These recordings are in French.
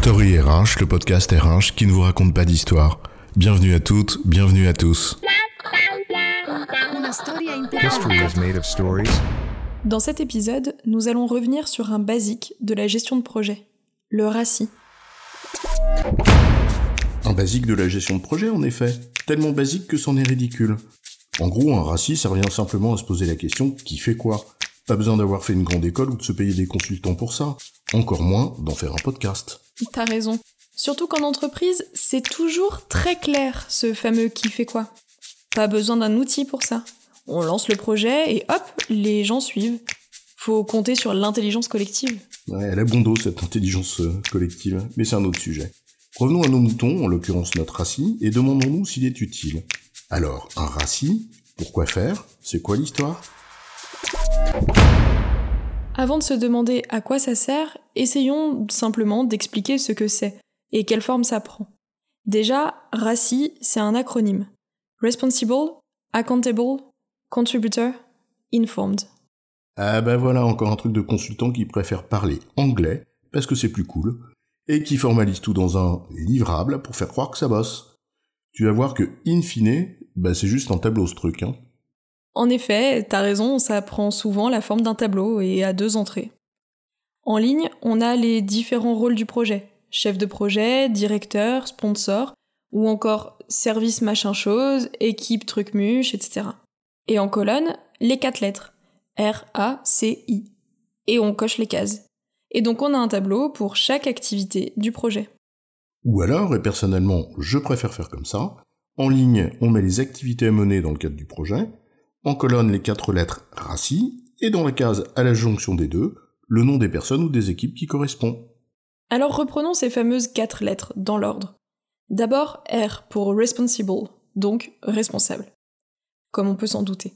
Story RH, le podcast RH qui ne vous raconte pas d'histoire. Bienvenue à toutes, bienvenue à tous. History is made of stories. Dans cet épisode, nous allons revenir sur un basique de la gestion de projet, le RACI. Un basique de la gestion de projet en effet, tellement basique que c'en est ridicule. En gros, un RACI, ça revient simplement à se poser la question qui fait quoi? Pas besoin d'avoir fait une grande école ou de se payer des consultants pour ça, encore moins d'en faire un podcast. T'as raison. Surtout qu'en entreprise, c'est toujours très clair ce fameux qui fait quoi. Pas besoin d'un outil pour ça. On lance le projet et hop, les gens suivent. Faut compter sur l'intelligence collective. Ouais, elle a bon dos cette intelligence euh, collective, mais c'est un autre sujet. Revenons à nos moutons, en l'occurrence notre raci, et demandons-nous s'il est utile. Alors, un raci, pourquoi faire? C'est quoi l'histoire? Avant de se demander à quoi ça sert, essayons simplement d'expliquer ce que c'est et quelle forme ça prend. Déjà, RACI, c'est un acronyme. Responsible, Accountable, Contributor, Informed. Ah bah voilà encore un truc de consultant qui préfère parler anglais, parce que c'est plus cool, et qui formalise tout dans un livrable pour faire croire que ça bosse. Tu vas voir que, in fine, bah c'est juste un tableau ce truc, hein. En effet, t'as raison, ça prend souvent la forme d'un tableau et a deux entrées. En ligne, on a les différents rôles du projet. Chef de projet, directeur, sponsor, ou encore service machin chose, équipe truc muche, etc. Et en colonne, les quatre lettres. R, A, C, I. Et on coche les cases. Et donc on a un tableau pour chaque activité du projet. Ou alors, et personnellement, je préfère faire comme ça, en ligne, on met les activités à mener dans le cadre du projet, en colonne les quatre lettres RACI, et dans la case à la jonction des deux, le nom des personnes ou des équipes qui correspond. Alors reprenons ces fameuses quatre lettres dans l'ordre. D'abord R pour responsible, donc responsable. Comme on peut s'en douter.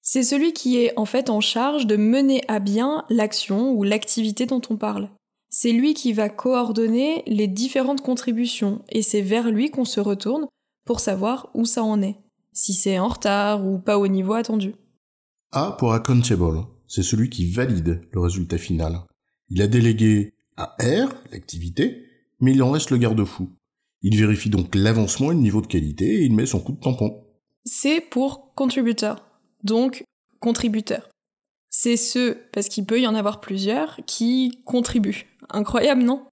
C'est celui qui est en fait en charge de mener à bien l'action ou l'activité dont on parle. C'est lui qui va coordonner les différentes contributions et c'est vers lui qu'on se retourne pour savoir où ça en est, si c'est en retard ou pas au niveau attendu. A pour accountable, c'est celui qui valide le résultat final. Il a délégué à R l'activité, mais il en reste le garde-fou. Il vérifie donc l'avancement et le niveau de qualité et il met son coup de tampon. C'est pour contributeur, donc contributeur. C'est ceux, parce qu'il peut y en avoir plusieurs, qui contribuent. Incroyable, non?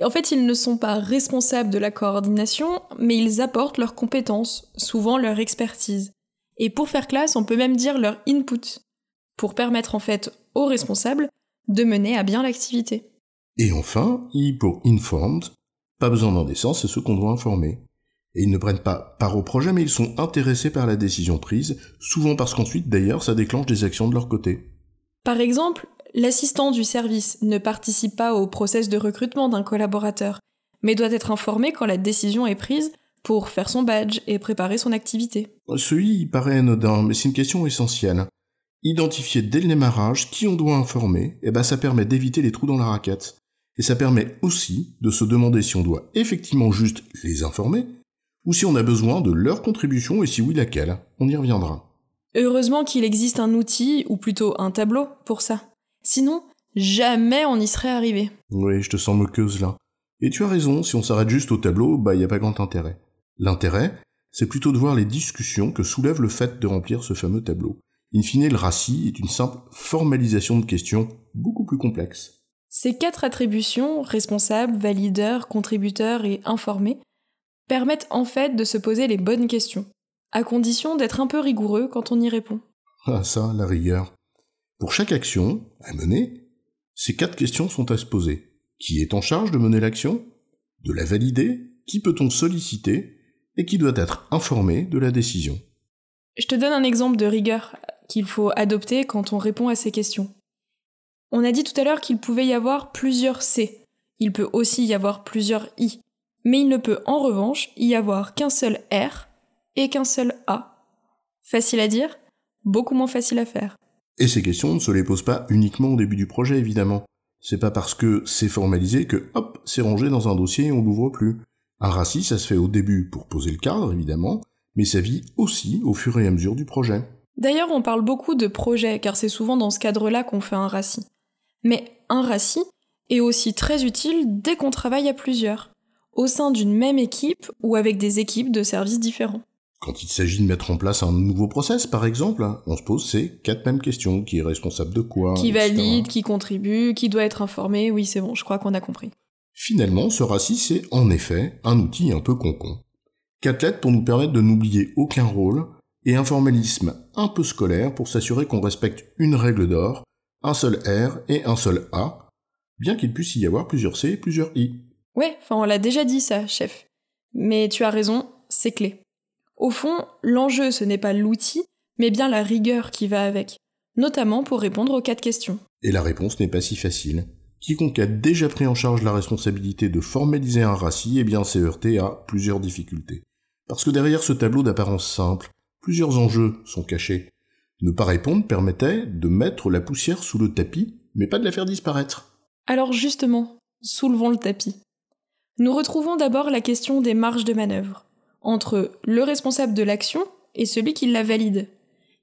En fait, ils ne sont pas responsables de la coordination, mais ils apportent leurs compétences, souvent leur expertise. Et pour faire classe, on peut même dire leur input, pour permettre en fait aux responsables de mener à bien l'activité. Et enfin, I pour informed, pas besoin d'en descendre, c'est ceux qu'on doit informer. Et ils ne prennent pas part au projet, mais ils sont intéressés par la décision prise, souvent parce qu'ensuite, d'ailleurs, ça déclenche des actions de leur côté. Par exemple, l'assistant du service ne participe pas au process de recrutement d'un collaborateur, mais doit être informé quand la décision est prise pour faire son badge et préparer son activité. Celui il paraît anodin, mais c'est une question essentielle. Identifier dès le démarrage qui on doit informer, et ben ça permet d'éviter les trous dans la raquette. Et ça permet aussi de se demander si on doit effectivement juste les informer, ou si on a besoin de leur contribution et si oui laquelle. On y reviendra. Heureusement qu'il existe un outil, ou plutôt un tableau, pour ça. Sinon, jamais on y serait arrivé. Oui, je te sens moqueuse là. Et tu as raison, si on s'arrête juste au tableau, bah y a pas grand intérêt. L'intérêt, c'est plutôt de voir les discussions que soulève le fait de remplir ce fameux tableau. In fine, le RACI est une simple formalisation de questions beaucoup plus complexes. Ces quatre attributions, responsable, valideur, contributeur et informé, permettent en fait de se poser les bonnes questions, à condition d'être un peu rigoureux quand on y répond. Ah ça, la rigueur. Pour chaque action à mener, ces quatre questions sont à se poser. Qui est en charge de mener l'action? De la valider? Qui peut-on solliciter? Et qui doit être informé de la décision? Je te donne un exemple de rigueur qu'il faut adopter quand on répond à ces questions. On a dit tout à l'heure qu'il pouvait y avoir plusieurs C. Il peut aussi y avoir plusieurs I. Mais il ne peut en revanche y avoir qu'un seul R et qu'un seul A. Facile à dire, beaucoup moins facile à faire. Et ces questions ne se les posent pas uniquement au début du projet, évidemment. C'est pas parce que c'est formalisé que, hop, c'est rangé dans un dossier et on l'ouvre plus. Un RACI, ça se fait au début pour poser le cadre, évidemment, mais ça vit aussi au fur et à mesure du projet. D'ailleurs, on parle beaucoup de projet, car c'est souvent dans ce cadre-là qu'on fait un RACI. Mais un RACI et aussi très utile dès qu'on travaille à plusieurs, au sein d'une même équipe ou avec des équipes de services différents. Quand il s'agit de mettre en place un nouveau process, par exemple, on se pose ces quatre mêmes questions. Qui est responsable de quoi Qui etc. valide, qui contribue, qui doit être informé, oui c'est bon, je crois qu'on a compris. Finalement, ce RACI, c'est en effet un outil un peu concon. Quatre lettres pour nous permettre de n'oublier aucun rôle, et un formalisme un peu scolaire pour s'assurer qu'on respecte une règle d'or, un seul R et un seul A, bien qu'il puisse y avoir plusieurs C et plusieurs I. Ouais, enfin on l'a déjà dit ça, chef. Mais tu as raison, c'est clé. Au fond, l'enjeu ce n'est pas l'outil, mais bien la rigueur qui va avec, notamment pour répondre aux quatre questions. Et la réponse n'est pas si facile. Quiconque a déjà pris en charge la responsabilité de formaliser un RACI, eh bien s'est heurté à plusieurs difficultés. Parce que derrière ce tableau d'apparence simple, plusieurs enjeux sont cachés. Ne pas répondre permettait de mettre la poussière sous le tapis, mais pas de la faire disparaître. Alors justement, soulevons le tapis. Nous retrouvons d'abord la question des marges de manœuvre, entre le responsable de l'action et celui qui la valide.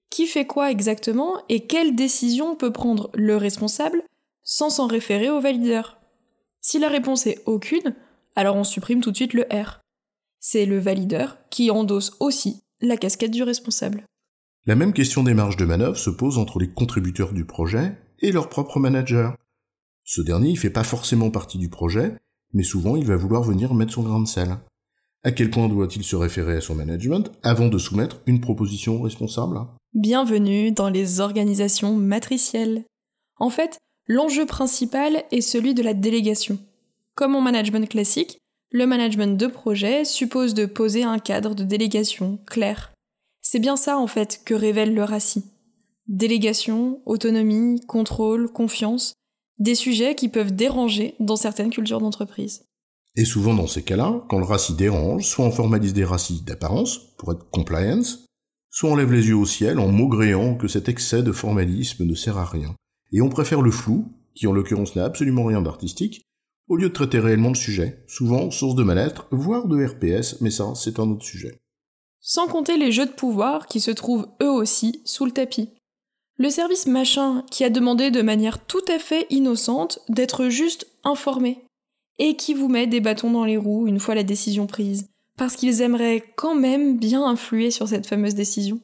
Qui fait quoi exactement et quelle décision peut prendre le responsable sans s'en référer au valideur? Si la réponse est aucune, alors on supprime tout de suite le R. C'est le valideur qui endosse aussi la casquette du responsable. La même question des marges de manœuvre se pose entre les contributeurs du projet et leur propre manager. Ce dernier, il fait pas forcément partie du projet, mais souvent il va vouloir venir mettre son grain de sel. À quel point doit-il se référer à son management avant de soumettre une proposition responsable? Bienvenue dans les organisations matricielles. En fait, l'enjeu principal est celui de la délégation. Comme en management classique, le management de projet suppose de poser un cadre de délégation clair. C'est bien ça en fait que révèle le RACI. Délégation, autonomie, contrôle, confiance, des sujets qui peuvent déranger dans certaines cultures d'entreprise. Et souvent dans ces cas-là, quand le RACI dérange, soit on formalise des RACI d'apparence, pour être compliance, soit on lève les yeux au ciel en maugréant que cet excès de formalisme ne sert à rien. Et on préfère le flou, qui en l'occurrence n'a absolument rien d'artistique, au lieu de traiter réellement le sujet, souvent source de mal-être, voire de RPS, mais ça, c'est un autre sujet. Sans compter les jeux de pouvoir qui se trouvent eux aussi sous le tapis. Le service machin qui a demandé de manière tout à fait innocente d'être juste informé, et qui vous met des bâtons dans les roues une fois la décision prise, parce qu'ils aimeraient quand même bien influer sur cette fameuse décision.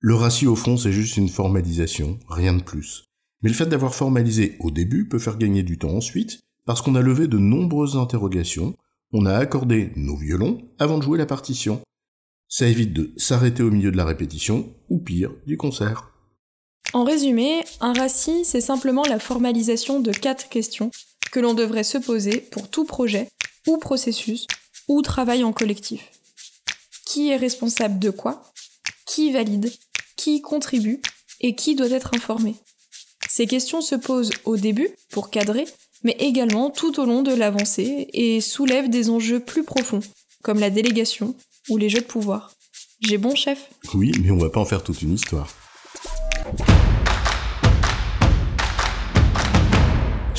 Le ratio au fond, c'est juste une formalisation, rien de plus. Mais le fait d'avoir formalisé au début peut faire gagner du temps ensuite, parce qu'on a levé de nombreuses interrogations, on a accordé nos violons avant de jouer la partition. Ça évite de s'arrêter au milieu de la répétition, ou pire, du concert. En résumé, un RACI, c'est simplement la formalisation de quatre questions que l'on devrait se poser pour tout projet, ou processus, ou travail en collectif. Qui est responsable de quoi? Qui valide? Qui contribue? Et qui doit être informé? Ces questions se posent au début, pour cadrer, mais également tout au long de l'avancée et soulèvent des enjeux plus profonds, comme la délégation ou les jeux de pouvoir. J'ai bon chef Oui, mais on va pas en faire toute une histoire.